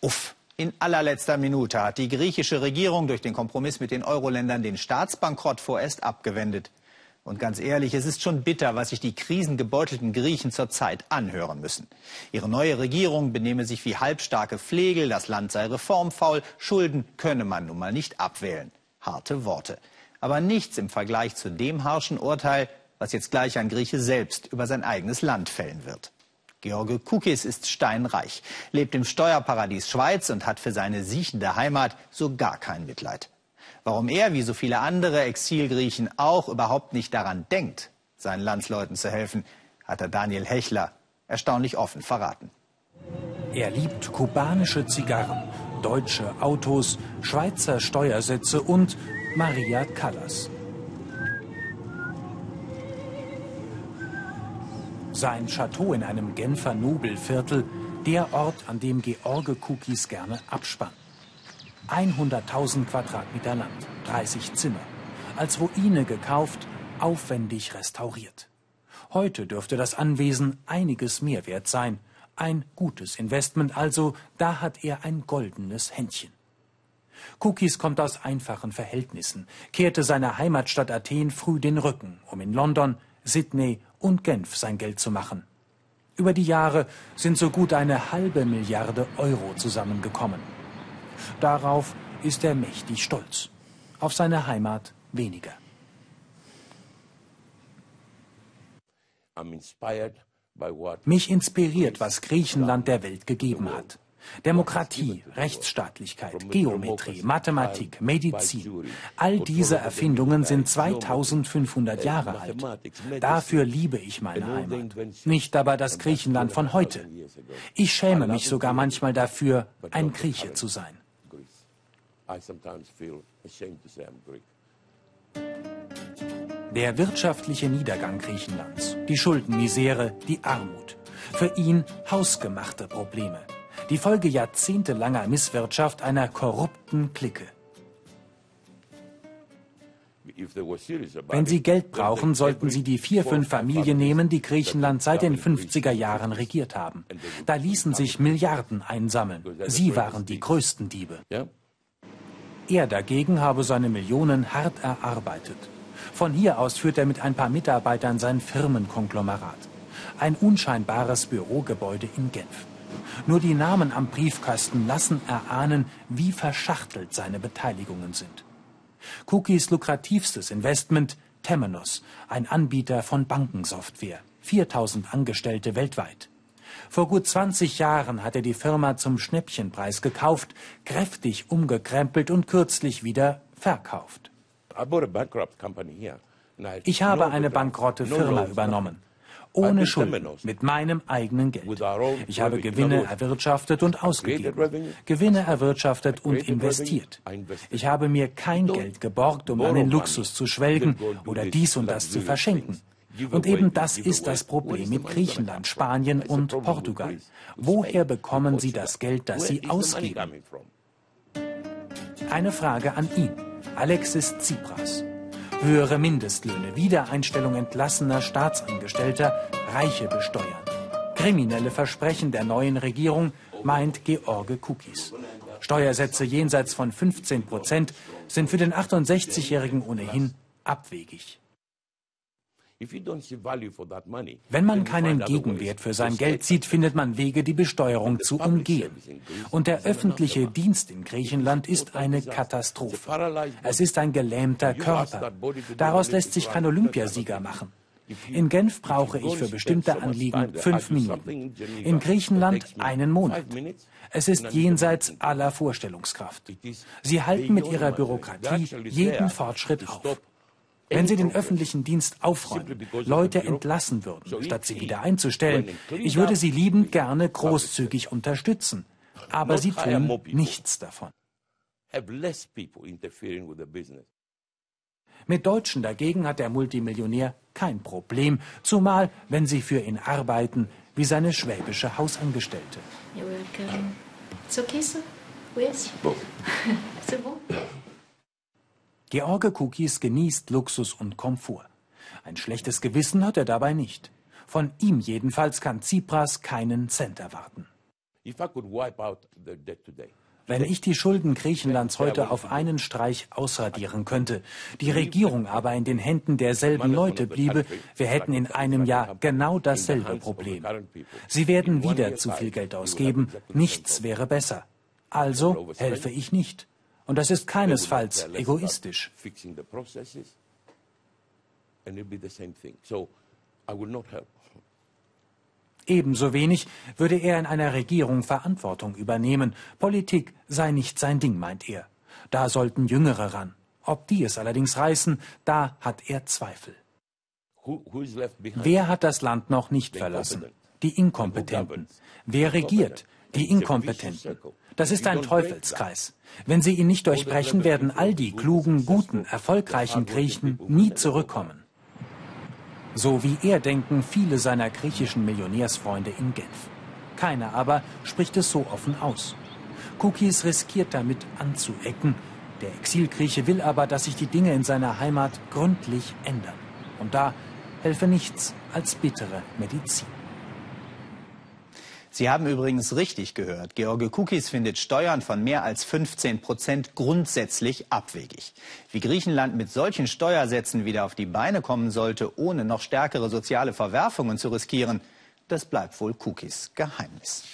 Uff. In allerletzter Minute hat die griechische Regierung durch den Kompromiss mit den Euro-Ländern den Staatsbankrott vorerst abgewendet. Und ganz ehrlich, es ist schon bitter, was sich die krisengebeutelten Griechen zurzeit anhören müssen. Ihre neue Regierung benehme sich wie halbstarke Flegel, das Land sei reformfaul, Schulden könne man nun mal nicht abwählen. Harte Worte. Aber nichts im Vergleich zu dem harschen Urteil, was jetzt gleich ein Grieche selbst über sein eigenes Land fällen wird. George Kukis ist steinreich, lebt im Steuerparadies Schweiz und hat für seine siechende Heimat so gar kein Mitleid. Warum er, wie so viele andere Exilgriechen, auch überhaupt nicht daran denkt, seinen Landsleuten zu helfen, hat er Daniel Hechler erstaunlich offen verraten. Er liebt kubanische Zigarren, deutsche Autos, Schweizer Steuersätze und Maria Callas. Sein Chateau in einem Genfer Nobelviertel, der Ort, an dem George Cookies gerne abspannt. 100.000 Quadratmeter Land, 30 Zimmer. Als Ruine gekauft, aufwendig restauriert. Heute dürfte das Anwesen einiges mehr wert sein. Ein gutes Investment also, da hat er ein goldenes Händchen. Cookies kommt aus einfachen Verhältnissen, kehrte seiner Heimatstadt Athen früh den Rücken, um in London, Sydney und Genf sein Geld zu machen. Über die Jahre sind so gut eine halbe Milliarde Euro zusammengekommen. Darauf ist er mächtig stolz. Auf seine Heimat weniger. Mich inspiriert, was Griechenland der Welt gegeben hat. Demokratie, Rechtsstaatlichkeit, Geometrie, Mathematik, Medizin. All diese Erfindungen sind 2500 Jahre alt. Dafür liebe ich meine Heimat. Nicht aber das Griechenland von heute. Ich schäme mich sogar manchmal dafür, ein Grieche zu sein. Der wirtschaftliche Niedergang Griechenlands, die Schuldenmisere, die Armut. Für ihn hausgemachte Probleme die Folge jahrzehntelanger Misswirtschaft einer korrupten Clique. Wenn Sie Geld brauchen, sollten Sie die vier, fünf Familien nehmen, die Griechenland seit den 50er Jahren regiert haben. Da ließen sich Milliarden einsammeln. Sie waren die größten Diebe. Er dagegen habe seine Millionen hart erarbeitet. Von hier aus führt er mit ein paar Mitarbeitern sein Firmenkonglomerat. Ein unscheinbares Bürogebäude in Genf. Nur die Namen am Briefkasten lassen erahnen, wie verschachtelt seine Beteiligungen sind. Cookies lukrativstes Investment Temenos, ein Anbieter von Bankensoftware, 4000 Angestellte weltweit. Vor gut 20 Jahren hat er die Firma zum Schnäppchenpreis gekauft, kräftig umgekrempelt und kürzlich wieder verkauft. Ich habe eine bankrotte Firma übernommen ohne Schulden, mit meinem eigenen Geld. Ich habe Gewinne erwirtschaftet und ausgegeben, Gewinne erwirtschaftet und investiert. Ich habe mir kein Geld geborgt, um an den Luxus zu schwelgen oder dies und das zu verschenken. Und eben das ist das Problem mit Griechenland, Spanien und Portugal. Woher bekommen sie das Geld, das sie ausgeben? Eine Frage an ihn, Alexis Tsipras höhere Mindestlöhne, Wiedereinstellung entlassener Staatsangestellter, Reiche besteuern. Kriminelle Versprechen der neuen Regierung, meint George Kukis. Steuersätze jenseits von 15 Prozent sind für den 68-Jährigen ohnehin abwegig. Wenn man keinen Gegenwert für sein Geld sieht, findet man Wege, die Besteuerung zu umgehen. Und der öffentliche Dienst in Griechenland ist eine Katastrophe. Es ist ein gelähmter Körper. Daraus lässt sich kein Olympiasieger machen. In Genf brauche ich für bestimmte Anliegen fünf Minuten. In Griechenland einen Monat. Es ist jenseits aller Vorstellungskraft. Sie halten mit ihrer Bürokratie jeden Fortschritt auf. Wenn Sie den öffentlichen Dienst aufräumen, Leute entlassen würden, statt sie wieder einzustellen, ich würde Sie liebend gerne großzügig unterstützen. Aber Sie tun nichts davon. Mit Deutschen dagegen hat der Multimillionär kein Problem, zumal wenn sie für ihn arbeiten, wie seine schwäbische Hausangestellte. You're welcome. It's okay, sir? Yes. C'est bon? George Cookies genießt Luxus und Komfort. Ein schlechtes Gewissen hat er dabei nicht. Von ihm jedenfalls kann Tsipras keinen Cent erwarten. Wenn ich die Schulden Griechenlands heute auf einen Streich ausradieren könnte, die Regierung aber in den Händen derselben Leute bliebe, wir hätten in einem Jahr genau dasselbe Problem. Sie werden wieder zu viel Geld ausgeben, nichts wäre besser. Also helfe ich nicht. Und das ist keinesfalls egoistisch. Ebenso wenig würde er in einer Regierung Verantwortung übernehmen. Politik sei nicht sein Ding, meint er. Da sollten Jüngere ran. Ob die es allerdings reißen, da hat er Zweifel. Wer hat das Land noch nicht verlassen? Die Inkompetenten. Wer regiert? Die Inkompetenten. Das ist ein Teufelskreis. Wenn sie ihn nicht durchbrechen, werden all die klugen, guten, erfolgreichen Griechen nie zurückkommen. So wie er denken viele seiner griechischen Millionärsfreunde in Genf. Keiner aber spricht es so offen aus. Kukis riskiert damit anzuecken. Der Exilgrieche will aber, dass sich die Dinge in seiner Heimat gründlich ändern. Und da helfe nichts als bittere Medizin. Sie haben übrigens richtig gehört. George Kukis findet Steuern von mehr als 15 Prozent grundsätzlich abwegig. Wie Griechenland mit solchen Steuersätzen wieder auf die Beine kommen sollte, ohne noch stärkere soziale Verwerfungen zu riskieren, das bleibt wohl Kukis Geheimnis.